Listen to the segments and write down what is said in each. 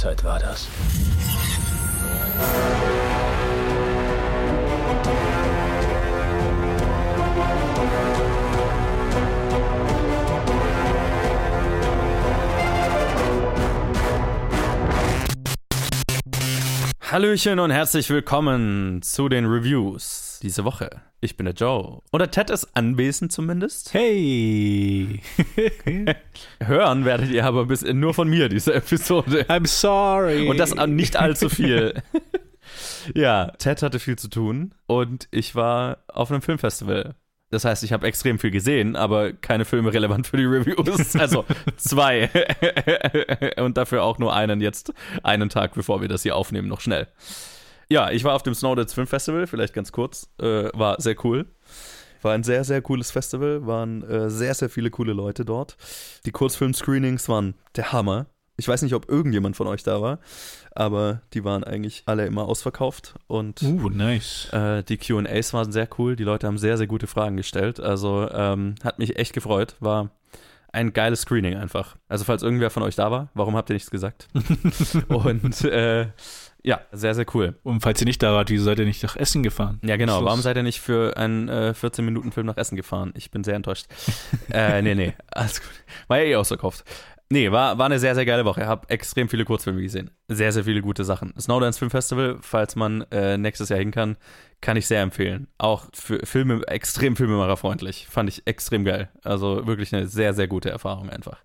Zeit war das? Hallöchen und herzlich willkommen zu den Reviews diese Woche. Ich bin der Joe. Oder Ted ist anwesend zumindest. Hey! Hören werdet ihr aber bis nur von mir diese Episode. I'm sorry. Und das nicht allzu viel. ja, Ted hatte viel zu tun und ich war auf einem Filmfestival. Das heißt, ich habe extrem viel gesehen, aber keine Filme relevant für die Reviews. Also zwei. und dafür auch nur einen jetzt, einen Tag, bevor wir das hier aufnehmen, noch schnell. Ja, ich war auf dem Snowdance Film Festival, vielleicht ganz kurz. Äh, war sehr cool. War ein sehr, sehr cooles Festival. Waren äh, sehr, sehr viele coole Leute dort. Die Kurzfilm-Screenings waren der Hammer. Ich weiß nicht, ob irgendjemand von euch da war, aber die waren eigentlich alle immer ausverkauft. Und uh, nice. Äh, die QAs waren sehr cool. Die Leute haben sehr, sehr gute Fragen gestellt. Also ähm, hat mich echt gefreut. War ein geiles Screening einfach. Also falls irgendwer von euch da war, warum habt ihr nichts gesagt? und äh, ja, sehr, sehr cool. Und falls ihr nicht da wart, wieso seid ihr nicht nach Essen gefahren? Ja, genau. Warum seid ihr nicht für einen äh, 14-Minuten-Film nach Essen gefahren? Ich bin sehr enttäuscht. äh, nee, nee, alles gut. War ja eh ausverkauft. Nee, war, war eine sehr, sehr geile Woche. Ich habe extrem viele Kurzfilme gesehen. Sehr, sehr viele gute Sachen. Snowdance Film Festival, falls man äh, nächstes Jahr hin kann, kann ich sehr empfehlen. Auch für Filme, extrem filmemacherfreundlich. Fand ich extrem geil. Also wirklich eine sehr, sehr gute Erfahrung einfach.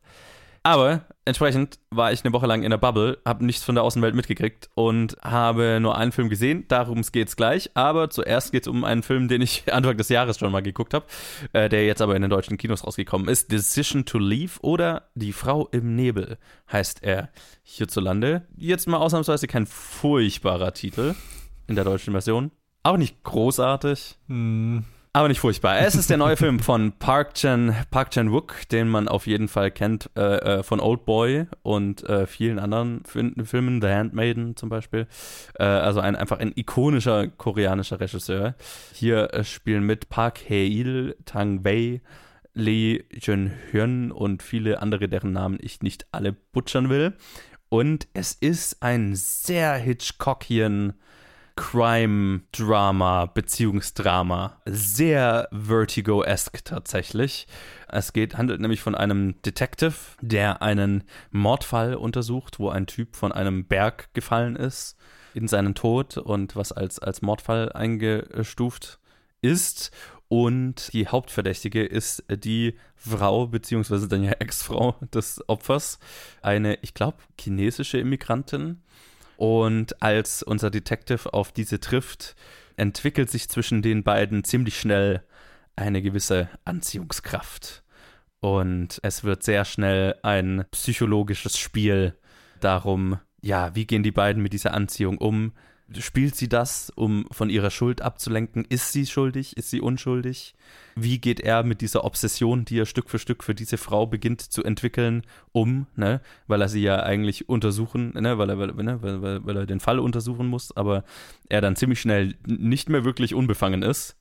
Aber entsprechend war ich eine Woche lang in der Bubble, habe nichts von der Außenwelt mitgekriegt und habe nur einen Film gesehen. Darum geht es gleich. Aber zuerst geht es um einen Film, den ich Anfang des Jahres schon mal geguckt habe, äh, der jetzt aber in den deutschen Kinos rausgekommen ist. Decision to Leave oder Die Frau im Nebel heißt er hierzulande. Jetzt mal ausnahmsweise kein furchtbarer Titel in der deutschen Version. Auch nicht großartig. Hm. Aber nicht furchtbar. Es ist der neue Film von Park Chan, Park Chan Wook, den man auf jeden Fall kennt äh, äh von Old Boy und äh, vielen anderen Filmen, The Handmaiden zum Beispiel. Äh, also ein, einfach ein ikonischer koreanischer Regisseur. Hier äh, spielen mit Park Hae-il, Tang Wei, Lee Jun-hyun und viele andere, deren Namen ich nicht alle butchern will. Und es ist ein sehr Hitchcockian Crime-Drama, Beziehungsdrama. Sehr Vertigo-esque tatsächlich. Es geht, handelt nämlich von einem Detective, der einen Mordfall untersucht, wo ein Typ von einem Berg gefallen ist in seinen Tod und was als, als Mordfall eingestuft ist. Und die Hauptverdächtige ist die Frau, beziehungsweise dann ja Ex-Frau des Opfers. Eine, ich glaube, chinesische Immigrantin, und als unser Detective auf diese trifft, entwickelt sich zwischen den beiden ziemlich schnell eine gewisse Anziehungskraft. Und es wird sehr schnell ein psychologisches Spiel darum, ja, wie gehen die beiden mit dieser Anziehung um? Spielt sie das, um von ihrer Schuld abzulenken? Ist sie schuldig? Ist sie unschuldig? Wie geht er mit dieser Obsession, die er Stück für Stück für diese Frau beginnt zu entwickeln, um? Ne? Weil er sie ja eigentlich untersuchen, ne? weil, er, weil, ne? weil, weil, weil er den Fall untersuchen muss, aber er dann ziemlich schnell nicht mehr wirklich unbefangen ist,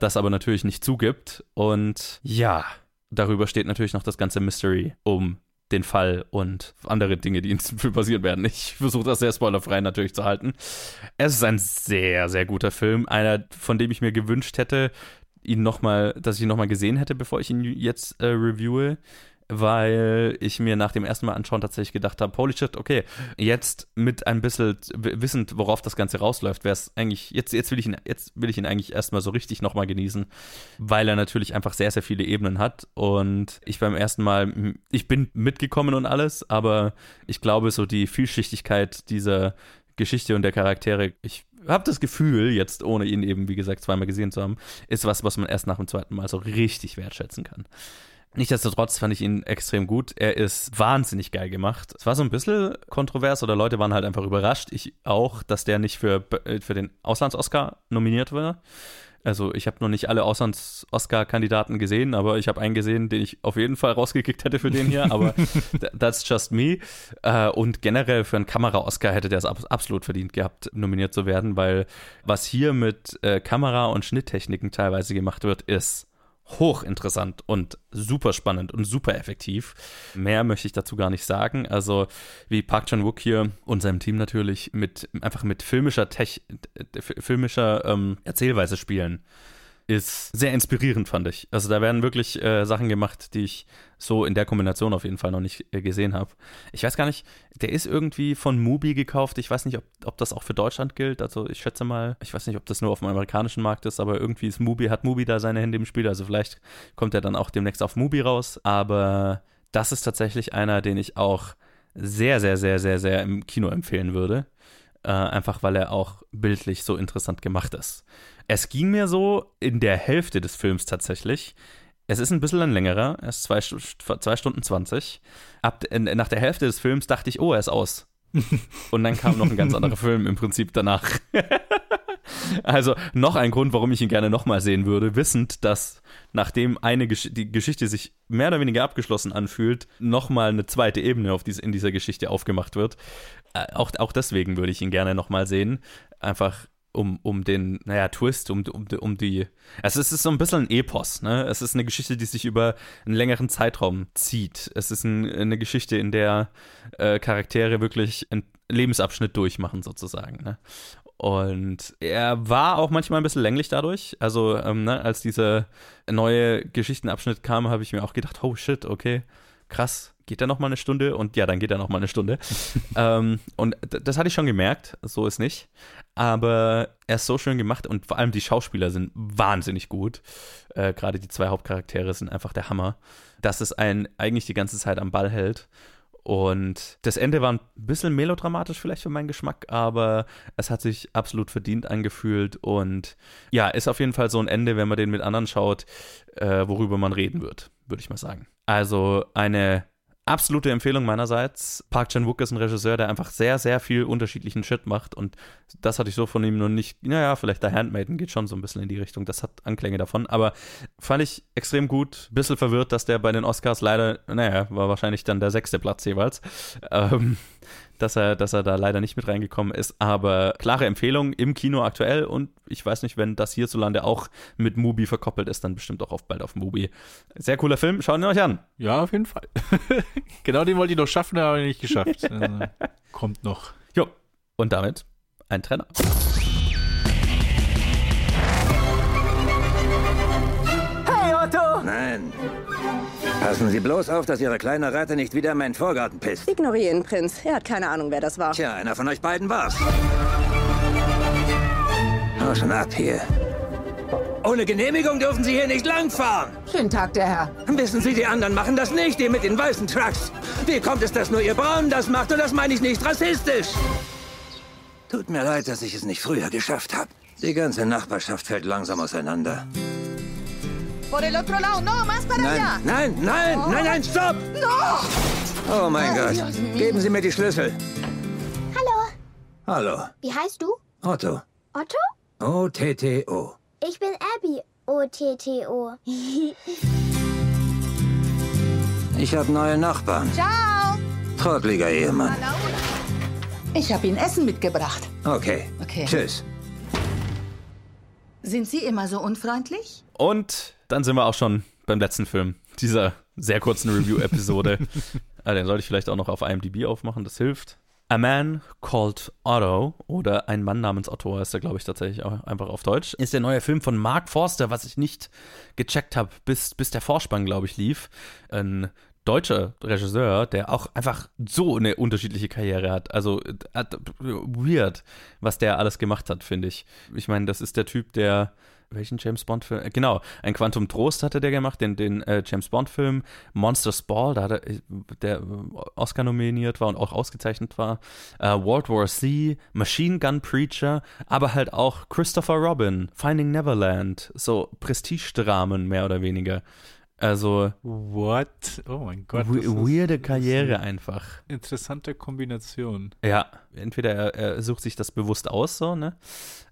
das aber natürlich nicht zugibt. Und ja, darüber steht natürlich noch das ganze Mystery um den Fall und andere Dinge, die in diesem Film passieren werden. Ich versuche das sehr spoilerfrei natürlich zu halten. Es ist ein sehr, sehr guter Film. Einer, von dem ich mir gewünscht hätte, ihn noch mal, dass ich ihn nochmal gesehen hätte, bevor ich ihn jetzt äh, reviewe weil ich mir nach dem ersten Mal anschauen tatsächlich gedacht habe, holy shit, okay, jetzt mit ein bisschen wissend, worauf das Ganze rausläuft, wäre es eigentlich, jetzt, jetzt will ich ihn, jetzt will ich ihn eigentlich erstmal so richtig nochmal genießen, weil er natürlich einfach sehr, sehr viele Ebenen hat und ich beim ersten Mal, ich bin mitgekommen und alles, aber ich glaube, so die Vielschichtigkeit dieser Geschichte und der Charaktere, ich habe das Gefühl, jetzt ohne ihn eben, wie gesagt, zweimal gesehen zu haben, ist was, was man erst nach dem zweiten Mal so richtig wertschätzen kann. Nichtsdestotrotz fand ich ihn extrem gut. Er ist wahnsinnig geil gemacht. Es war so ein bisschen kontrovers oder Leute waren halt einfach überrascht. Ich auch, dass der nicht für, äh, für den Auslands-Oscar nominiert war. Also ich habe noch nicht alle Auslands-Oscar-Kandidaten gesehen, aber ich habe einen gesehen, den ich auf jeden Fall rausgekickt hätte für den hier, aber that's just me. Äh, und generell für einen Kamera-Oscar hätte der es absolut verdient gehabt, nominiert zu werden, weil was hier mit äh, Kamera- und Schnitttechniken teilweise gemacht wird, ist hochinteressant und super spannend und super effektiv. Mehr möchte ich dazu gar nicht sagen. Also wie Park Chan-wook hier und seinem Team natürlich mit einfach mit filmischer Tech, filmischer ähm, Erzählweise spielen ist sehr inspirierend, fand ich. Also da werden wirklich äh, Sachen gemacht, die ich so in der Kombination auf jeden Fall noch nicht äh, gesehen habe. Ich weiß gar nicht, der ist irgendwie von Mubi gekauft. Ich weiß nicht, ob, ob das auch für Deutschland gilt. Also ich schätze mal, ich weiß nicht, ob das nur auf dem amerikanischen Markt ist, aber irgendwie ist Mubi, hat Mubi da seine Hände im Spiel. Also vielleicht kommt er dann auch demnächst auf Mubi raus. Aber das ist tatsächlich einer, den ich auch sehr, sehr, sehr, sehr, sehr im Kino empfehlen würde. Äh, einfach weil er auch bildlich so interessant gemacht ist. Es ging mir so in der Hälfte des Films tatsächlich. Es ist ein bisschen ein längerer, er ist zwei, zwei Stunden 20. Ab, nach der Hälfte des Films dachte ich, oh, er ist aus. Und dann kam noch ein ganz anderer Film im Prinzip danach. also noch ein Grund, warum ich ihn gerne nochmal sehen würde, wissend, dass nachdem eine Gesch die Geschichte sich mehr oder weniger abgeschlossen anfühlt, nochmal eine zweite Ebene auf diese, in dieser Geschichte aufgemacht wird. Äh, auch, auch deswegen würde ich ihn gerne nochmal sehen. Einfach um, um den, naja, Twist, um, um, um die. Also es ist so ein bisschen ein Epos, ne? Es ist eine Geschichte, die sich über einen längeren Zeitraum zieht. Es ist ein, eine Geschichte, in der äh, Charaktere wirklich einen Lebensabschnitt durchmachen, sozusagen, ne? Und er war auch manchmal ein bisschen länglich dadurch. Also, ähm, ne, als dieser neue Geschichtenabschnitt kam, habe ich mir auch gedacht, oh shit, okay, krass, geht er noch mal eine Stunde? Und ja, dann geht er noch mal eine Stunde. ähm, und das hatte ich schon gemerkt, so ist nicht. Aber er ist so schön gemacht und vor allem die Schauspieler sind wahnsinnig gut. Äh, Gerade die zwei Hauptcharaktere sind einfach der Hammer. Dass es einen eigentlich die ganze Zeit am Ball hält. Und das Ende war ein bisschen melodramatisch vielleicht für meinen Geschmack, aber es hat sich absolut verdient angefühlt und ja, ist auf jeden Fall so ein Ende, wenn man den mit anderen schaut, äh, worüber man reden wird, würde ich mal sagen. Also eine absolute Empfehlung meinerseits. Park Chan-wook ist ein Regisseur, der einfach sehr, sehr viel unterschiedlichen Shit macht und das hatte ich so von ihm noch nicht. Naja, vielleicht der Handmaiden geht schon so ein bisschen in die Richtung. Das hat Anklänge davon, aber fand ich extrem gut. Bisschen verwirrt, dass der bei den Oscars leider, naja, war wahrscheinlich dann der sechste Platz jeweils. Ähm, dass er, dass er da leider nicht mit reingekommen ist. Aber klare Empfehlung im Kino aktuell und ich weiß nicht, wenn das hierzulande auch mit Mubi verkoppelt ist, dann bestimmt auch auf, bald auf Mubi. Sehr cooler Film, schaut ihn euch an. Ja, auf jeden Fall. genau den wollte ich noch schaffen, aber nicht geschafft. Also, kommt noch. Jo, und damit ein Trenner. Hey Otto! Nein. Passen Sie bloß auf, dass Ihre kleine Ratte nicht wieder in meinen Vorgarten pisst. Ignorieren, Prinz. Er hat keine Ahnung, wer das war. Tja, einer von euch beiden war's. Hau schon ab hier. Ohne Genehmigung dürfen Sie hier nicht langfahren. Schönen Tag, der Herr. Wissen Sie, die anderen machen das nicht, die mit den weißen Trucks. Wie kommt es, dass nur Ihr Braun das macht? Und das meine ich nicht rassistisch. Tut mir leid, dass ich es nicht früher geschafft habe. Die ganze Nachbarschaft fällt langsam auseinander. Por el otro lado, no, más para allá. Nein, nein, nein, Oh. nein, nein, stopp! No! Oh mein Oh, Gott. Geben Sie mir die Schlüssel. Hallo, Hallo, wie heißt du? Otto. Otto? O-T-T-O. Ich bin Abby. O-T-T-O. Ich habe neue Nachbarn. Ciao! Trottliger Ehemann. Ich habe Ihnen Essen mitgebracht. Okay. Okay. Tschüss. Sind Sie immer so unfreundlich? Und dann sind wir auch schon beim letzten Film dieser sehr kurzen Review-Episode. ah, den sollte ich vielleicht auch noch auf IMDb aufmachen, das hilft. A Man Called Otto oder Ein Mann namens Otto heißt er, glaube ich, tatsächlich auch einfach auf Deutsch. Ist der neue Film von Mark Forster, was ich nicht gecheckt habe, bis, bis der Vorspann, glaube ich, lief. Ein deutscher Regisseur, der auch einfach so eine unterschiedliche Karriere hat. Also weird, was der alles gemacht hat, finde ich. Ich meine, das ist der Typ, der welchen James Bond Film? Äh, Genau, ein Quantum Trost hatte der gemacht, den, den äh, James Bond Film, Monsters Ball, da er, äh, der äh, Oscar nominiert war und auch ausgezeichnet war, äh, World War Z, Machine Gun Preacher, aber halt auch Christopher Robin, Finding Neverland, so Prestigedramen mehr oder weniger. Also What? Oh mein Gott. we weirde Karriere eine einfach. Interessante Kombination. Ja, entweder er, er sucht sich das bewusst aus, so, ne?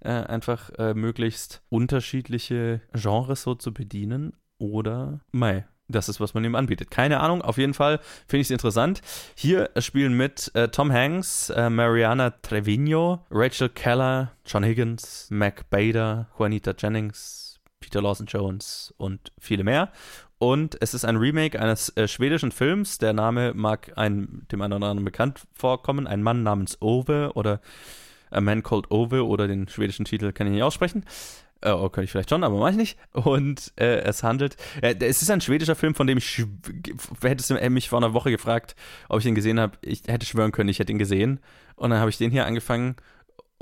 Äh, einfach äh, möglichst unterschiedliche Genres so zu bedienen. Oder, mei, das ist, was man ihm anbietet. Keine Ahnung, auf jeden Fall finde ich es interessant. Hier spielen mit äh, Tom Hanks, äh, Mariana Trevino, Rachel Keller, John Higgins, Mac Bader, Juanita Jennings, Peter Lawson Jones und viele mehr. Und es ist ein Remake eines äh, schwedischen Films. Der Name mag ein, dem einen oder anderen bekannt vorkommen. Ein Mann namens Ove oder A Man Called Ove oder den schwedischen Titel kann ich nicht aussprechen. Äh, oh, könnte ich vielleicht schon, aber mache ich nicht. Und äh, es handelt, äh, es ist ein schwedischer Film, von dem ich, hättest du mich vor einer Woche gefragt, ob ich ihn gesehen habe. Ich hätte schwören können, ich hätte ihn gesehen. Und dann habe ich den hier angefangen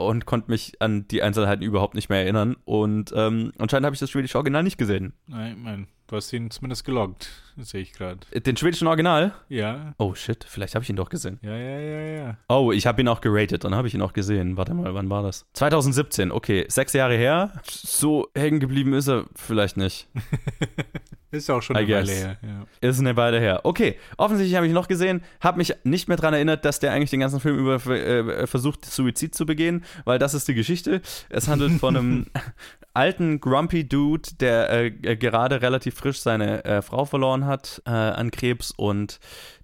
und konnte mich an die Einzelheiten überhaupt nicht mehr erinnern. Und ähm, anscheinend habe ich das schwedische Original nicht gesehen. Nein, mein, du hast ihn zumindest geloggt, sehe ich gerade. Den schwedischen Original? Ja. Oh shit, vielleicht habe ich ihn doch gesehen. Ja, ja, ja, ja. Oh, ich habe ihn auch geratet, dann habe ich ihn auch gesehen. Warte mal, wann war das? 2017, okay, sechs Jahre her. So hängen geblieben ist er vielleicht nicht. Ist auch schon I eine guess. Weile her. Ja. Ist eine Weile her. Okay, offensichtlich habe ich noch gesehen, habe mich nicht mehr daran erinnert, dass der eigentlich den ganzen Film über äh, versucht, Suizid zu begehen, weil das ist die Geschichte. Es handelt von einem alten, grumpy Dude, der äh, gerade relativ frisch seine äh, Frau verloren hat äh, an Krebs und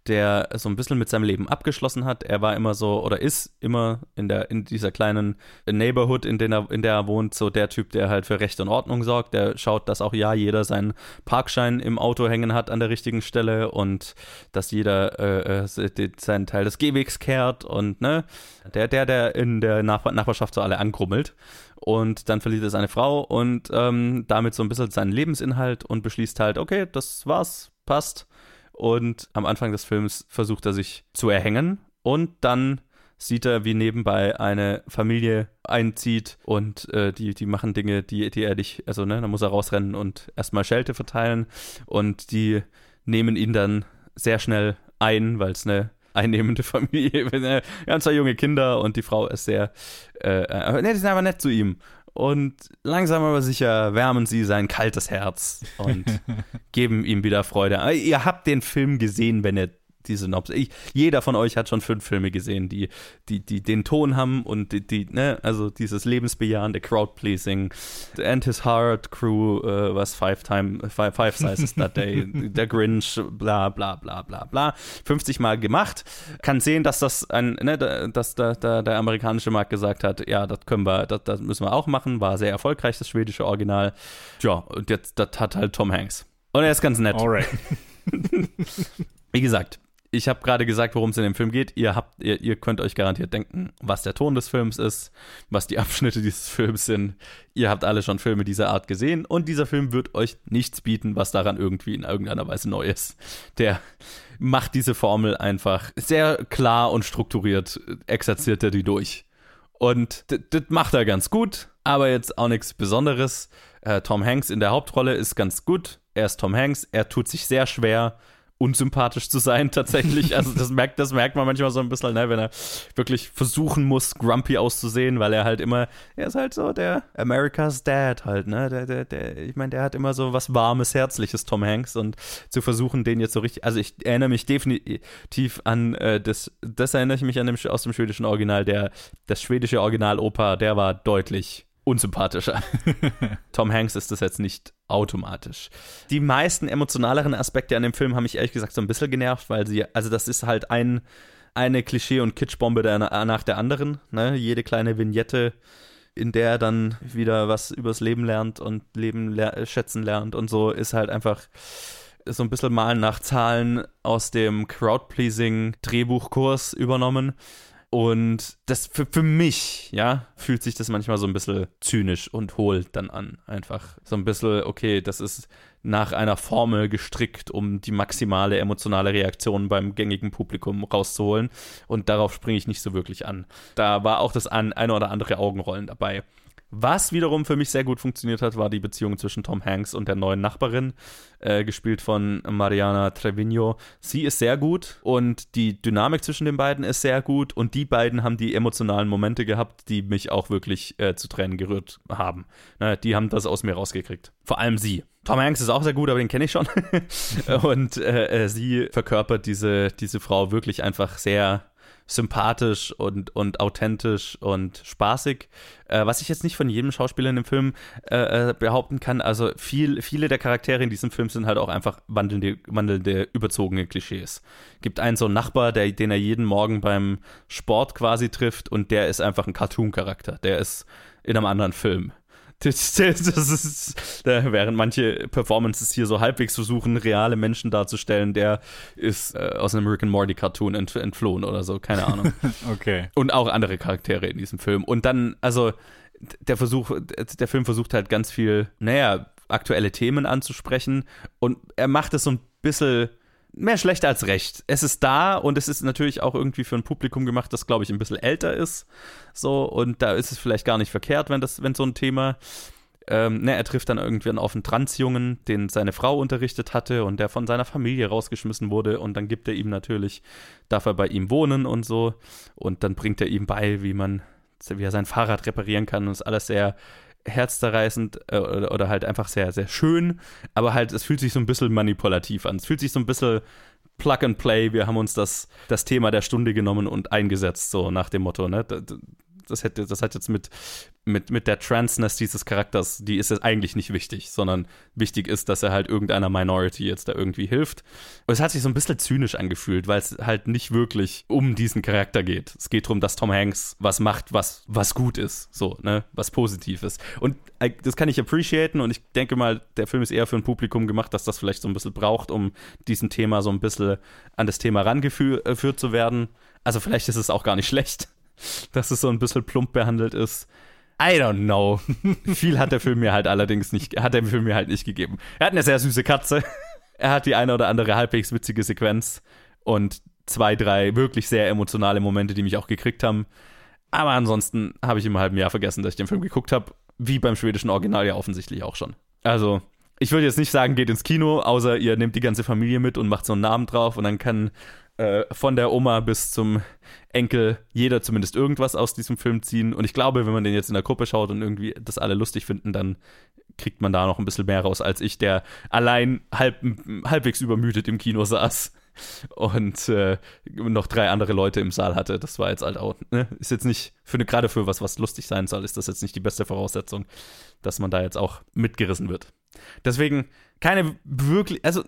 der so ein bisschen mit seinem Leben abgeschlossen hat. Er war immer so oder ist immer in der in dieser kleinen Neighborhood, in der er, in der er wohnt, so der Typ, der halt für Recht und Ordnung sorgt. Der schaut, dass auch ja jeder seinen Parkschein im Auto hängen hat an der richtigen Stelle und dass jeder äh, äh, seinen Teil des Gehwegs kehrt und ne, der der der in der Nach Nachbarschaft so alle angrummelt. Und dann verliert er seine Frau und ähm, damit so ein bisschen seinen Lebensinhalt und beschließt halt, okay, das war's, passt. Und am Anfang des Films versucht er sich zu erhängen und dann sieht er, wie nebenbei eine Familie einzieht und äh, die, die machen Dinge, die, die er nicht, also ne, da muss er rausrennen und erstmal Schelte verteilen und die nehmen ihn dann sehr schnell ein, weil es eine einnehmende Familie. Wir haben zwei junge Kinder und die Frau ist sehr, äh, äh, ne, die sind einfach nett zu ihm. Und langsam aber sicher wärmen sie sein kaltes Herz und geben ihm wieder Freude. Ihr habt den Film gesehen, wenn ihr die Synopsis. Ich, jeder von euch hat schon fünf Filme gesehen, die, die, die den Ton haben und die, die ne, also dieses lebensbejahende Crowd-Pleasing. The And His Heart Crew, äh, was Five Time, Five, five Sizes That Day, der Grinch, bla bla bla bla bla. 50 Mal gemacht. Kann sehen, dass das ein, ne, da- dass da, da der amerikanische Markt gesagt hat, ja, das können wir, das, das müssen wir auch machen. War sehr erfolgreich, das schwedische Original. Ja, und jetzt, das hat halt Tom Hanks. Und er ist ganz nett. Alright. Wie gesagt, ich habe gerade gesagt, worum es in dem Film geht. Ihr, habt, ihr, ihr könnt euch garantiert denken, was der Ton des Films ist, was die Abschnitte dieses Films sind. Ihr habt alle schon Filme dieser Art gesehen und dieser Film wird euch nichts bieten, was daran irgendwie in irgendeiner Weise neu ist. Der macht diese Formel einfach sehr klar und strukturiert, exerziert er die durch. Und das macht er ganz gut, aber jetzt auch nichts Besonderes. Äh, Tom Hanks in der Hauptrolle ist ganz gut. Er ist Tom Hanks. Er tut sich sehr schwer, unsympathisch zu sein, tatsächlich. Also, das merkt, das merkt man manchmal so ein bisschen, ne, wenn er wirklich versuchen muss, grumpy auszusehen, weil er halt immer, er ist halt so der America's Dad halt, ne? Der, der, der, ich meine, der hat immer so was Warmes, Herzliches, Tom Hanks, und zu versuchen, den jetzt so richtig, also ich erinnere mich definitiv an äh, das, das erinnere ich mich an dem, aus dem schwedischen Original, der, das schwedische Original-Oper, der war deutlich unsympathischer. Tom Hanks ist das jetzt nicht automatisch. Die meisten emotionaleren Aspekte an dem Film haben mich ehrlich gesagt so ein bisschen genervt, weil sie, also das ist halt ein, eine Klischee- und Kitschbombe der, nach der anderen. Ne? Jede kleine Vignette, in der er dann wieder was übers Leben lernt und Leben ler schätzen lernt und so, ist halt einfach so ein bisschen Malen nach Zahlen aus dem Crowd-Pleasing-Drehbuchkurs übernommen. Und das für, für mich, ja, fühlt sich das manchmal so ein bisschen zynisch und hohl dann an. Einfach so ein bisschen, okay, das ist nach einer Formel gestrickt, um die maximale emotionale Reaktion beim gängigen Publikum rauszuholen. Und darauf springe ich nicht so wirklich an. Da war auch das ein, eine oder andere Augenrollen dabei. Was wiederum für mich sehr gut funktioniert hat, war die Beziehung zwischen Tom Hanks und der neuen Nachbarin, äh, gespielt von Mariana Trevino. Sie ist sehr gut und die Dynamik zwischen den beiden ist sehr gut und die beiden haben die emotionalen Momente gehabt, die mich auch wirklich äh, zu Tränen gerührt haben. Ne, die haben das aus mir rausgekriegt. Vor allem sie. Tom Hanks ist auch sehr gut, aber den kenne ich schon. und äh, äh, sie verkörpert diese, diese Frau wirklich einfach sehr sympathisch und, und authentisch und spaßig. Äh, was ich jetzt nicht von jedem Schauspieler in dem Film äh, äh, behaupten kann. Also viel, viele der Charaktere in diesem Film sind halt auch einfach wandelnde, wandelnde überzogene Klischees. Gibt einen so einen Nachbar, der, den er jeden Morgen beim Sport quasi trifft und der ist einfach ein Cartoon-Charakter. Der ist in einem anderen Film. Das, das ist, während manche Performances hier so halbwegs versuchen, reale Menschen darzustellen, der ist äh, aus einem American Morty Cartoon ent, entflohen oder so, keine Ahnung. Okay. Und auch andere Charaktere in diesem Film. Und dann, also, der Versuch, der Film versucht halt ganz viel, naja, aktuelle Themen anzusprechen. Und er macht es so ein bisschen mehr schlecht als recht. Es ist da und es ist natürlich auch irgendwie für ein Publikum gemacht, das, glaube ich, ein bisschen älter ist. So, und da ist es vielleicht gar nicht verkehrt, wenn das, wenn so ein Thema. Ähm, ne, er trifft dann irgendwann auf einen Transjungen, den seine Frau unterrichtet hatte und der von seiner Familie rausgeschmissen wurde und dann gibt er ihm natürlich, darf er bei ihm wohnen und so und dann bringt er ihm bei, wie man, wie er sein Fahrrad reparieren kann und ist alles sehr herzzerreißend äh, oder, oder halt einfach sehr, sehr schön, aber halt, es fühlt sich so ein bisschen manipulativ an. Es fühlt sich so ein bisschen Plug and Play, wir haben uns das, das Thema der Stunde genommen und eingesetzt, so nach dem Motto, ne? Das, hätte, das hat jetzt mit, mit, mit der Transness dieses Charakters, die ist jetzt eigentlich nicht wichtig, sondern wichtig ist, dass er halt irgendeiner Minority jetzt da irgendwie hilft. Und es hat sich so ein bisschen zynisch angefühlt, weil es halt nicht wirklich um diesen Charakter geht. Es geht darum, dass Tom Hanks was macht, was, was gut ist, so, ne, was positiv ist. Und äh, das kann ich appreciaten und ich denke mal, der Film ist eher für ein Publikum gemacht, dass das vielleicht so ein bisschen braucht, um diesem Thema so ein bisschen an das Thema rangeführt äh, zu werden. Also vielleicht ist es auch gar nicht schlecht dass es so ein bisschen plump behandelt ist. I don't know. Viel hat der Film mir halt allerdings nicht, hat der Film mir halt nicht gegeben. Er hat eine sehr süße Katze. Er hat die eine oder andere halbwegs witzige Sequenz und zwei, drei wirklich sehr emotionale Momente, die mich auch gekriegt haben. Aber ansonsten habe ich im halben Jahr vergessen, dass ich den Film geguckt habe. Wie beim schwedischen Original ja offensichtlich auch schon. Also, ich würde jetzt nicht sagen, geht ins Kino, außer ihr nehmt die ganze Familie mit und macht so einen Namen drauf und dann kann äh, von der Oma bis zum Enkel jeder zumindest irgendwas aus diesem Film ziehen. Und ich glaube, wenn man den jetzt in der Gruppe schaut und irgendwie das alle lustig finden, dann kriegt man da noch ein bisschen mehr raus als ich, der allein halb, halbwegs übermüdet im Kino saß und äh, noch drei andere Leute im Saal hatte. Das war jetzt halt auch, ne? ist jetzt nicht, für eine, gerade für was, was lustig sein soll, ist das jetzt nicht die beste Voraussetzung, dass man da jetzt auch mitgerissen wird. Deswegen keine wirklich, also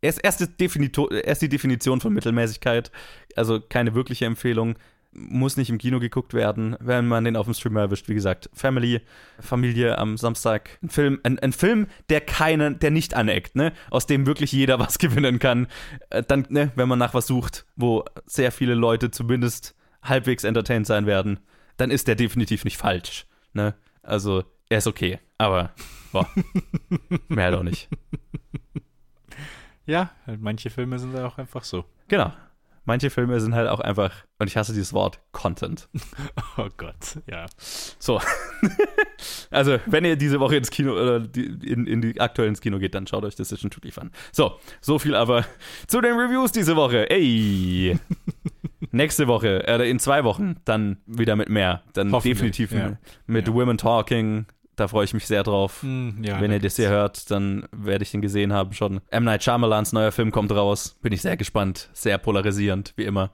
erst, erst, erst die Definition von Mittelmäßigkeit, also keine wirkliche Empfehlung, muss nicht im Kino geguckt werden, wenn man den auf dem Streamer erwischt. Wie gesagt, Family, Familie am Samstag, ein Film, ein, ein Film, der keinen, der nicht aneckt, ne, aus dem wirklich jeder was gewinnen kann. Äh, dann, ne, wenn man nach was sucht, wo sehr viele Leute zumindest halbwegs entertained sein werden, dann ist der definitiv nicht falsch, ne. Also, er ist okay, aber boah, mehr auch nicht. Ja, halt manche Filme sind auch einfach so. Genau. Manche Filme sind halt auch einfach, und ich hasse dieses Wort, Content. Oh Gott, ja. So. also, wenn ihr diese Woche ins Kino oder die, in, in die aktuell ins Kino geht, dann schaut euch Decision to Leave an. So, so viel aber zu den Reviews diese Woche. Ey! Nächste Woche, äh, in zwei Wochen, dann wieder mit mehr. Dann definitiv ja. mit ja. Women Talking, da freue ich mich sehr drauf. Mm, ja, Wenn ihr das hier hört, dann werde ich den gesehen haben schon. M. Night Shyamalans neuer Film kommt raus. Bin ich sehr gespannt. Sehr polarisierend, wie immer.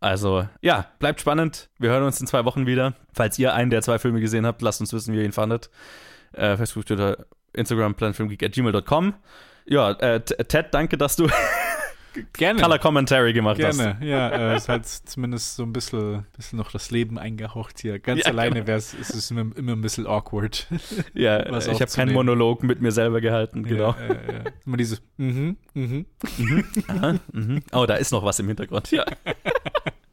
Also, ja, bleibt spannend. Wir hören uns in zwei Wochen wieder. Falls ihr einen der zwei Filme gesehen habt, lasst uns wissen, wie ihr ihn fandet. Äh, Facebook, Twitter, Instagram, planfilmgeek.gmail.com. Ja, äh, Ted, danke, dass du Gerne. Color Commentary gemacht Gerne. hast. ja. Äh, es hat zumindest so ein bisschen, bisschen noch das Leben eingehaucht hier. Ganz ja, alleine genau. wäre es, ist es immer, immer ein bisschen awkward. Ja, ich habe keinen Monolog mit mir selber gehalten, genau. Ja, ja, ja. Immer diese, mhm, mhm. mhm. Aha, mhm. Oh, da ist noch was im Hintergrund. Ja.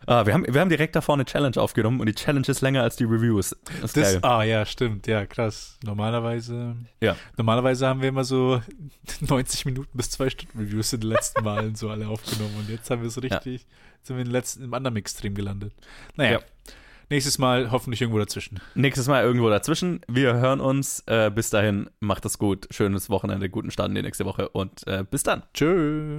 Ah, wir, haben, wir haben direkt davor eine Challenge aufgenommen und die Challenge ist länger als die Reviews. Das, das ah, ja, stimmt. Ja, krass. Normalerweise. Ja. Normalerweise haben wir immer so 90 Minuten bis zwei Stunden Reviews in den letzten Malen so alle aufgenommen und jetzt haben wir so richtig, ja. sind wir im, letzten, im anderen Extrem gelandet. Naja. Ja. Nächstes Mal hoffentlich irgendwo dazwischen. Nächstes Mal irgendwo dazwischen. Wir hören uns. Äh, bis dahin, macht es gut. Schönes Wochenende, guten Start in die nächste Woche und äh, bis dann. Tschö.